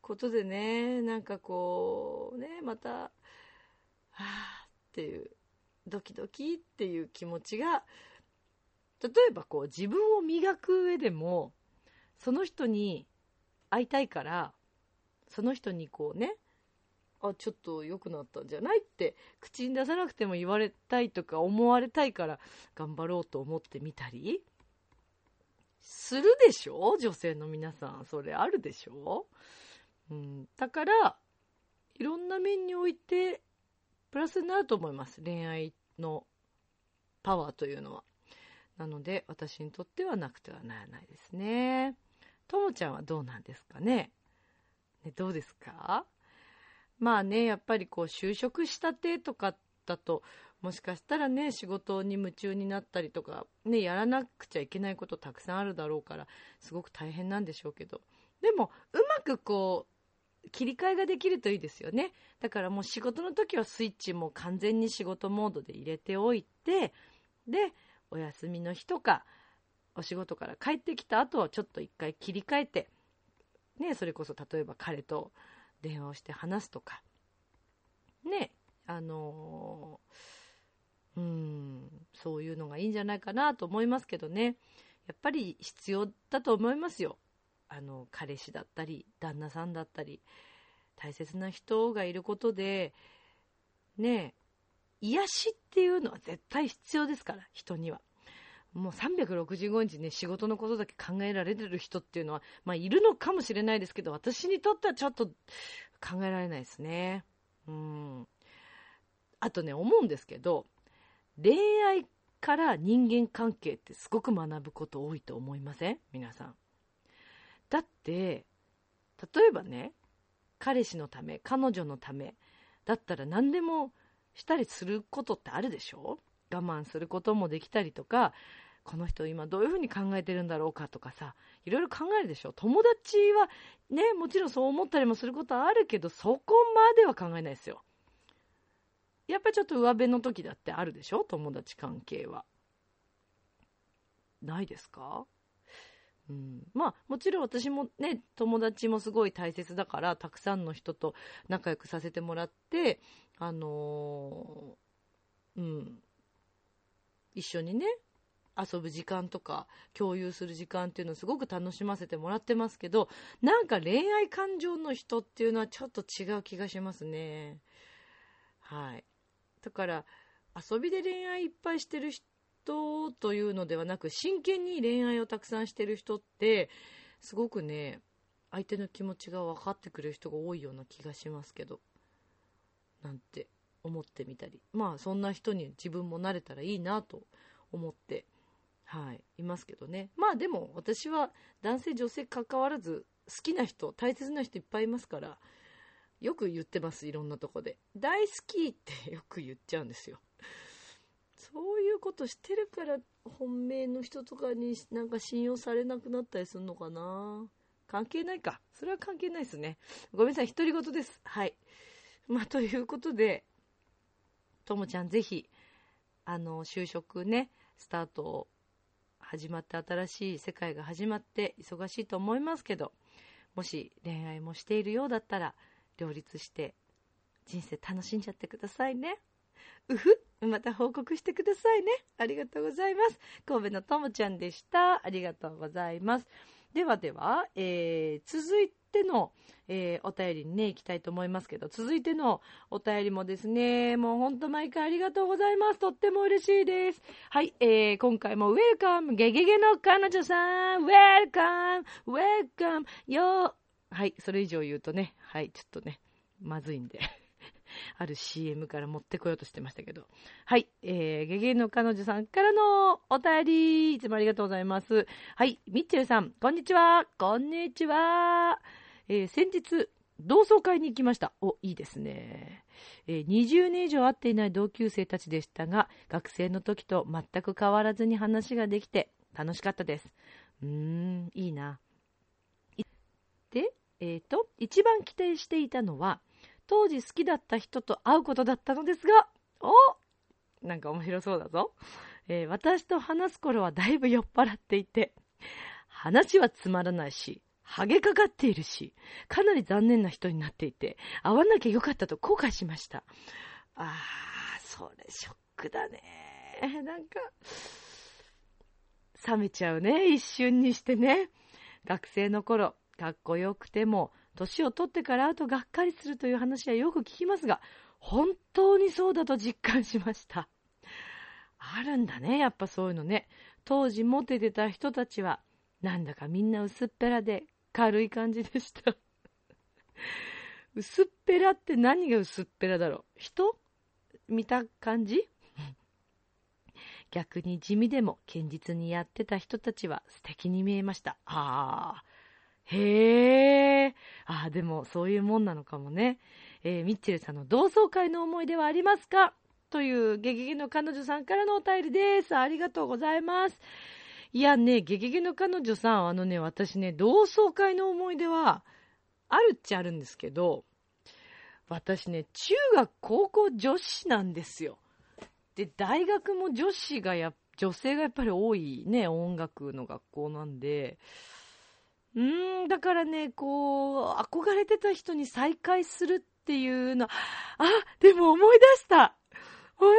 ことでね、なんかこう、ね、また、はあっていう、ドキドキっていう気持ちが、例えばこう自分を磨く上でも、その人に会いたいから、その人にこうね、あ、ちょっと良くなったんじゃないって口に出さなくても言われたいとか思われたいから頑張ろうと思ってみたり？するでしょ？女性の皆さん。それあるでしょ？うん。だから、いろんな面においてプラスになると思います。恋愛のパワーというのは。なので、私にとってはなくてはならないですね。ともちゃんはどうなんですかね？ねどうですか？まあね、やっぱりこう就職したてとかだと、もしかしたらね、仕事に夢中になったりとか、ね、やらなくちゃいけないことたくさんあるだろうから、すごく大変なんでしょうけど。でも、うまくこう、切り替えができるといいですよね。だからもう仕事の時はスイッチも完全に仕事モードで入れておいて、で、お休みの日とか、お仕事から帰ってきた後はちょっと一回切り替えて、ね、それこそ例えば彼と電話をして話すとか、ね、あのー、うん、そういうのがいいんじゃないかなと思いますけどね。やっぱり必要だと思いますよ。あの、彼氏だったり、旦那さんだったり、大切な人がいることで、ね癒しっていうのは絶対必要ですから、人には。もう365日ね、仕事のことだけ考えられてる人っていうのは、まあいるのかもしれないですけど、私にとってはちょっと考えられないですね。うん。あとね、思うんですけど、恋愛から人間関係ってすごく学ぶこと多いと思いません？皆さん。だって、例えばね、彼氏のため、彼女のため、だったら何でもしたりすることってあるでしょ？我慢することもできたりとか、この人今どういうふうに考えてるんだろうかとかさ、いろいろ考えるでしょ。友達はね、もちろんそう思ったりもすることはあるけど、そこまでは考えないですよ。やっぱりちょっと上辺の時だってあるでしょ？友達関係は。ないですか？うん、まあもちろん私もね友達もすごい大切だからたくさんの人と仲良くさせてもらってあのー、うん一緒にね遊ぶ時間とか共有する時間っていうのをすごく楽しませてもらってますけどなんか恋愛感情の人っていうのはちょっと違う気がしますね。はい。だから遊びで恋愛いっぱいしてる人というのではなく真剣に恋愛をたくさんしてる人ってすごくね相手の気持ちが分かってくれる人が多いような気がしますけどなんて思ってみたり。まあそんな人に自分もなれたらいいなと思ってはいいますけどねまあでも私は男性女性関わらず好きな人大切な人いっぱいいますからよく言ってます、いろんなとこで。大好きってよく言っちゃうんですよ。そういうことしてるから本命の人とかになんか信用されなくなったりするのかな関係ないか。それは関係ないですね。ごめんなさい、独り言です。はい。まあ、ということで、ともちゃんぜひ、あの、就職ね、スタート始まって新しい世界が始まって忙しいと思いますけど、もし恋愛もしているようだったら、両立して人生楽しんじゃってくださいね。うふ、また報告してくださいね。ありがとうございます。神戸のともちゃんでした。ありがとうございます。ではでは、えー、続いての、えー、お便りにね、行きたいと思いますけど、続いてのお便りもですね、もうほんと毎回ありがとうございます。とっても嬉しいです。はい、えー、今回もウェルカム、ゲゲゲの彼女さん、ウェルカム、ウェルカム、よはい、それ以上言うとね、はい、ちょっとね、まずいんで ある CM から持ってこようとしてましたけど。はい、えー、ゲゲの彼女さんからのお便り、いつもありがとうございます。はい、ミッチェルさん、こんにちは。こんにちは。えー、先日、同窓会に行きました。お、いいですね。えー、20年以上会っていない同級生たちでしたが、学生の時と全く変わらずに話ができて楽しかったです。うーん、いいな。で、えっ、ー、と、一番期待していたのは、当時好きだった人と会うことだったのですが、おなんか面白そうだぞ。えー、私と話す頃はだいぶ酔っ払っていて、話はつまらないし、ハゲかかっているし、かなり残念な人になっていて、会わなきゃよかったと後悔しました。あー、それショックだね。なんか、冷めちゃうね、一瞬にしてね。学生の頃、かっこよくても、年を取ってから会うとがっかりするという話はよく聞きますが、本当にそうだと実感しました。あるんだね、やっぱそういうのね。当時モテてた人たちは、なんだかみんな薄っぺらで軽い感じでした。薄っぺらって何が薄っぺらだろう人見た感じ？逆に地味でも堅実にやってた人たちは素敵に見えました。ああ、へえ。ああ、でもそういうもんなのかもね。えー、ミッチェルさんの同窓会の思い出はありますか？というゲゲゲの彼女さんからのお便りです。ありがとうございます。いやね、ゲゲゲの彼女さん、あのね、私ね、同窓会の思い出は、あるっちゃあるんですけど、私ね、中学、高校女子なんですよ。で、大学も女子がや、女性がやっぱり多いね、音楽の学校なんで、うーん、だからね、こう、憧れてた人に再会するっていうの、あ、でも思い出した思い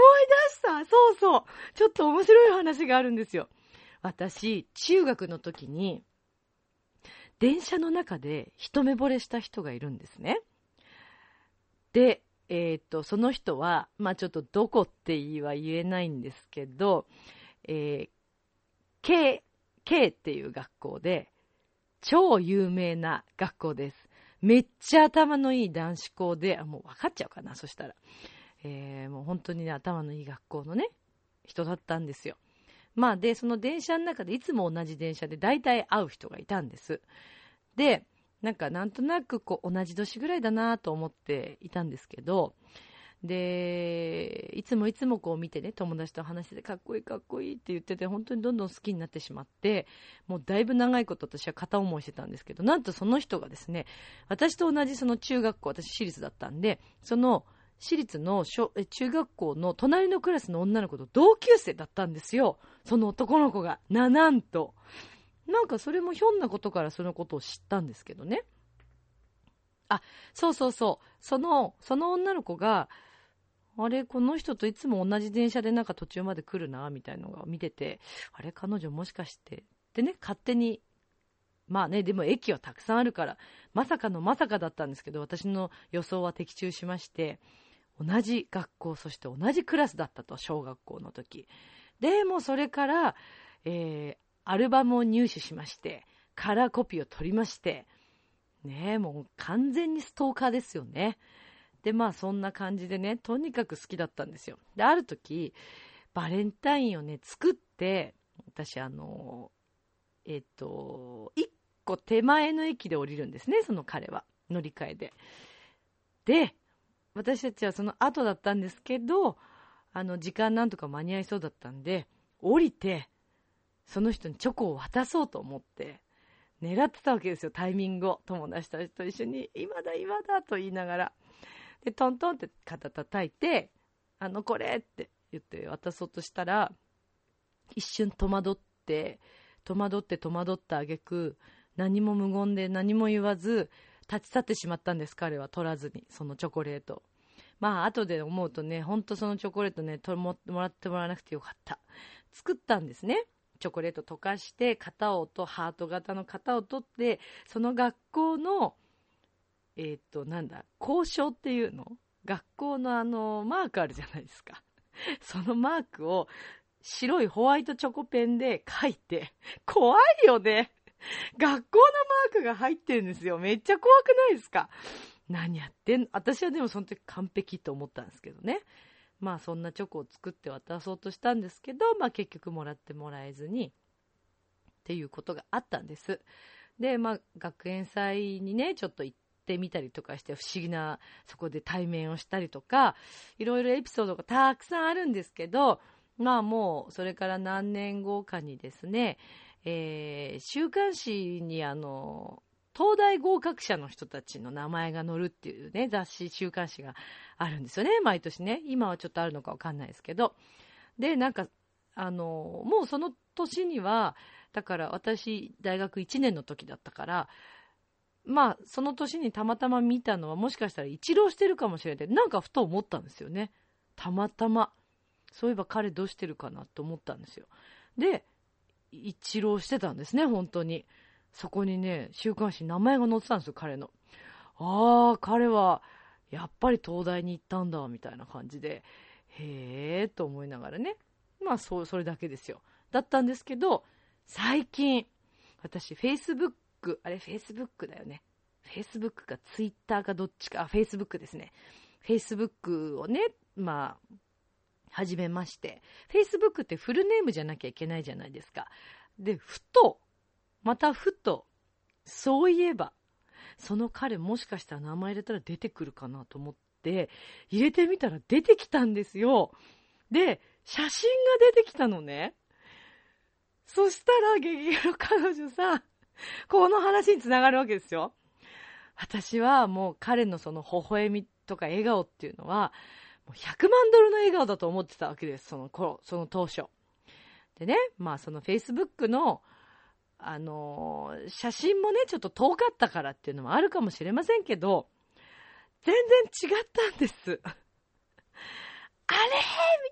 出したそうそうちょっと面白い話があるんですよ。私、中学の時に、電車の中で一目惚れした人がいるんですね。で、えっ、と、その人は、まあちょっとどこって言いは言えないんですけど、えー、K、K っていう学校で、超有名な学校です。めっちゃ頭のいい男子校で、あ、もう分かっちゃうかな、そしたら。えー、もう本当にね、頭のいい学校のね、人だったんですよ。まあで、その電車の中でいつも同じ電車で大体会う人がいたんです。で、なんかなんとなくこう同じ年ぐらいだなと思っていたんですけど、で、いつもいつもこう見てね、友達と話してて、かっこいいかっこいいって言ってて、本当にどんどん好きになってしまって、もうだいぶ長いこと私は片思いしてたんですけど、なんとその人がですね、私と同じその中学校、私私立だったんで、その私立の小中学校の隣のクラスの女の子と同級生だったんですよ。その男の子が。な、なんと。なんかそれもひょんなことからそのことを知ったんですけどね。あ、そうそうそう。その、その女の子が、あれ、この人といつも同じ電車でなんか途中まで来るな、みたいなのが見てて、あれ、彼女もしかして、でね、勝手に、まあね、でも駅はたくさんあるから、まさかのまさかだったんですけど、私の予想は的中しまして、同じ学校、そして同じクラスだったと、小学校の時。で、もそれから、えー、アルバムを入手しまして、カラーコピーを取りまして、ねえ、もう完全にストーカーですよね。で、まあそんな感じでね、とにかく好きだったんですよ。で、ある時、バレンタインをね、作って、私あの、えっ、と、一個手前の駅で降りるんですね、その彼は。乗り換えで。で、私たちはその後だったんですけど、あの、時間なんとか間に合いそうだったんで、降りて、その人にチョコを渡そうと思って、狙ってたわけですよ、タイミングを。友達たちと一緒に、今だ、今だと言いながら。で、トントンって肩叩いて、あの、これって言って渡そうとしたら、一瞬戸惑って、戸惑って戸惑った挙句、何も無言で何も言わず、立ち去ってしまったんです、彼は取らずに、そのチョコレート。まあ、後で思うとね、ほんとそのチョコレートね、とももらってもらわなくてよかった。作ったんですね。チョコレート溶かして、型をと、ハート型の型を取って、その学校の、えっ、と、なんだ、交渉っていうの？学校のあの、マークあるじゃないですか。そのマークを白いホワイトチョコペンで書いて、怖いよね。学校のマークが入ってるんですよ。めっちゃ怖くないですか？何やってん私はでもその時完璧と思ったんですけどね。まあそんなチョコを作って渡そうとしたんですけど、まあ結局もらってもらえずに、っていうことがあったんです。で、まあ学園祭にね、ちょっと行ってみたりとかして不思議な、そこで対面をしたりとか、いろいろエピソードがたくさんあるんですけど、まあもうそれから何年後かにですね、えー、週刊誌にあの、東大合格者の人たちの名前が載るっていうね、雑誌、週刊誌があるんですよね、毎年ね。今はちょっとあるのかわかんないですけど。で、なんか、あの、もうその年には、だから私、大学1年の時だったから、まあ、その年にたまたま見たのは、もしかしたら一浪してるかもしれない。なんかふと思ったんですよね。たまたま。そういえば彼どうしてるかなと思ったんですよ。で、一浪してたんですね、本当に。そこにね、週刊誌名前が載ってたんですよ、彼の。ああ、彼は、やっぱり東大に行ったんだ、みたいな感じで、へえ、と思いながらね。まあ、そう、それだけですよ。だったんですけど、最近、私、Facebook、あれ、Facebook だよね。Facebook か Twitter かどっちか、あ、Facebook ですね。Facebook をね、まあ、始めまして。Facebook ってフルネームじゃなきゃいけないじゃないですか。で、ふと、またふと、そういえば、その彼もしかしたら名前入れたら出てくるかなと思って、入れてみたら出てきたんですよ。で、写真が出てきたのね。そしたら、激ゲロ彼女さ、この話につながるわけですよ。私はもう彼のその微笑みとか笑顔っていうのは、もう100万ドルの笑顔だと思ってたわけです、その頃、その当初。でね、まあその Facebook のあのー、写真もね、ちょっと遠かったからっていうのもあるかもしれませんけど、全然違ったんです。あれみ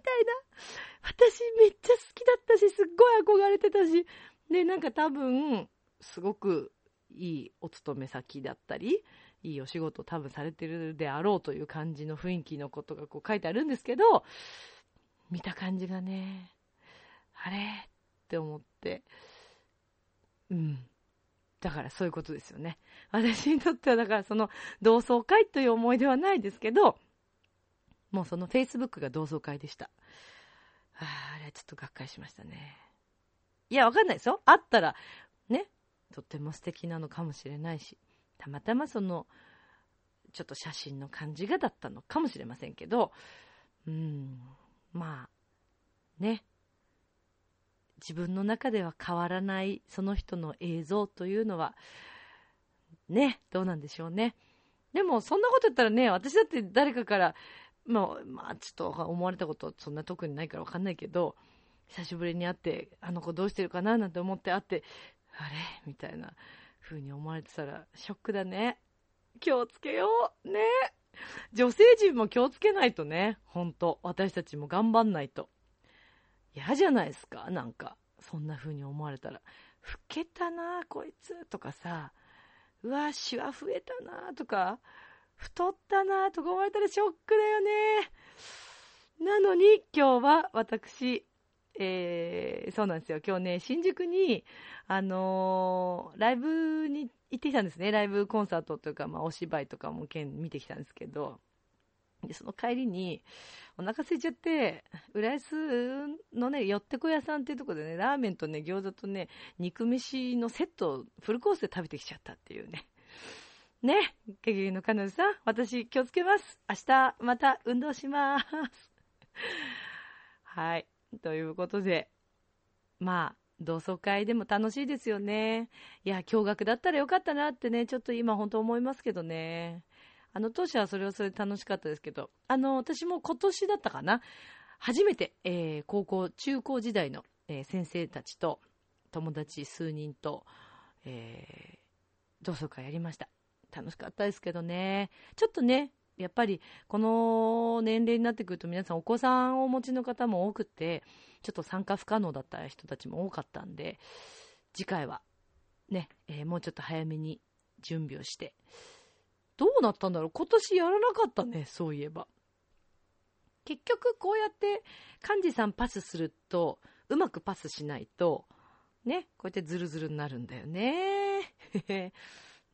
たいな。私めっちゃ好きだったし、すっごい憧れてたし、で、なんか多分、すごくいいお勤め先だったり、いいお仕事多分されてるであろうという感じの雰囲気のことがこう書いてあるんですけど、見た感じがね、あれって思って、うん。だからそういうことですよね。私にとってはだからその同窓会という思い出はないですけど、もうその Facebook が同窓会でした。ああれはちょっとがっかりしましたね。いや、わかんないですよ。あったら、ね、とっても素敵なのかもしれないし、たまたまその、ちょっと写真の感じがだったのかもしれませんけど、うん、まあ、ね。自分の中では変わらないその人の映像というのは、ね、どうなんでしょうね。でも、そんなこと言ったらね、私だって誰かから、まあ、まあ、ちょっと思われたことそんな特にないからわかんないけど、久しぶりに会って、あの子どうしてるかななんて思って会って、あれ？みたいな風に思われてたら、ショックだね。気をつけよう。ね。女性陣も気をつけないとね。ほんと。私たちも頑張んないと。嫌じゃないですか？なんか。そんな風に思われたら。老けたなこいつ。とかさ。うわ、シワ増えたなとか。太ったなとか思われたらショックだよね。なのに、今日は私、えー、そうなんですよ。今日ね、新宿に、あのーライブに行ってきたんですね。ライブコンサートというか、まあ、お芝居とかも見てきたんですけど、で、その帰りに、お腹空いちゃって、浦安のね、よってこ屋さんっていうところでね、ラーメンとね、餃子とね、肉飯のセットをフルコースで食べてきちゃったっていうね。ね、ゲゲゲの彼女さん、私気をつけます。明日また運動します。はい。ということで、まあ、同窓会でも楽しいですよね。いや、驚愕だったらよかったなってね、ちょっと今本当思いますけどね。あの当時はそれはそれで楽しかったですけど、あの、私も今年だったかな。初めて、えー高校、中高時代の、えー先生たちと、友達数人と、えー同窓会やりました。楽しかったですけどね。ちょっとね、やっぱりこの年齢になってくると皆さんお子さんをお持ちの方も多くて、ちょっと参加不可能だった人たちも多かったんで、次回はね、えーもうちょっと早めに準備をして。どうなったんだろう？今年やらなかったね、そういえば。結局こうやって幹事さんパスすると、うまくパスしないと、ね、こうやってズルズルになるんだよね。ね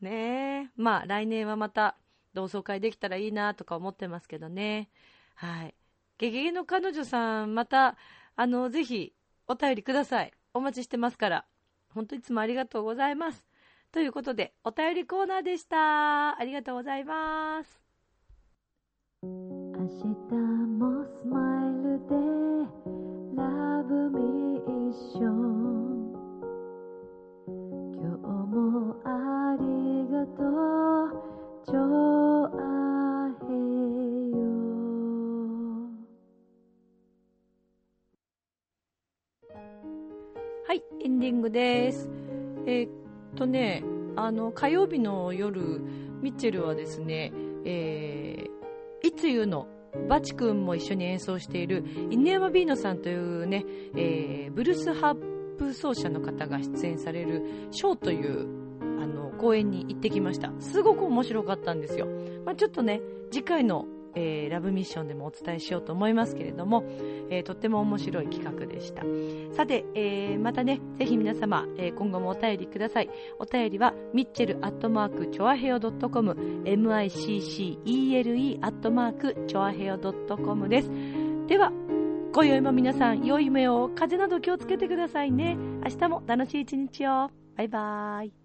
え。まあ来年はまた同窓会できたらいいなとか思ってますけどね。はい。ゲゲゲの彼女さん、また、あの、ぜひお便りください。お待ちしてますから。本当いつもありがとうございます。ということで、お便りコーナーでした。ありがとうございます。明日もスマイルで Love me 一緒今日もありがとうちょあへよはい、エンディングです。えとね、あの、火曜日の夜、ミッチェルはですね、えー、いつ言うの、バチ君も一緒に演奏している、犬山ビーノさんというね、えー、ブルースハープ奏者の方が出演される、ショーという、あの、公演に行ってきました。すごく面白かったんですよ。まあ、ちょっとね、次回の、えーラブミッションでもお伝えしようと思いますけれども、えーとっても面白い企画でした。さて、えーまたね、ぜひ皆様、えー今後もお便りください。お便りは、ミッチェルアットマーク、チョアヘオ .com、miccele アットマーク、チョアヘオ .com です。では、今宵も皆さん、良い夢を、風邪など気をつけてくださいね。明日も楽しい一日を。バイバーイ。